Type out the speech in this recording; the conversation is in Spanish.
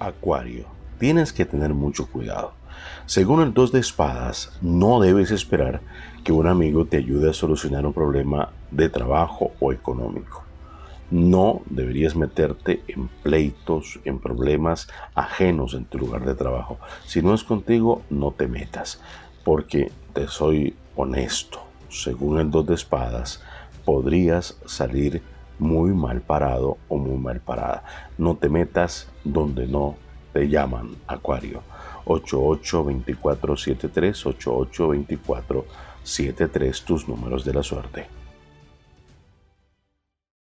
Acuario, tienes que tener mucho cuidado. Según el 2 de espadas, no debes esperar que un amigo te ayude a solucionar un problema de trabajo o económico. No deberías meterte en pleitos, en problemas ajenos en tu lugar de trabajo. Si no es contigo, no te metas, porque te soy honesto. Según el 2 de espadas, podrías salir muy mal parado o muy mal parada. No te metas donde no te llaman, Acuario. 882473, 882473, tus números de la suerte.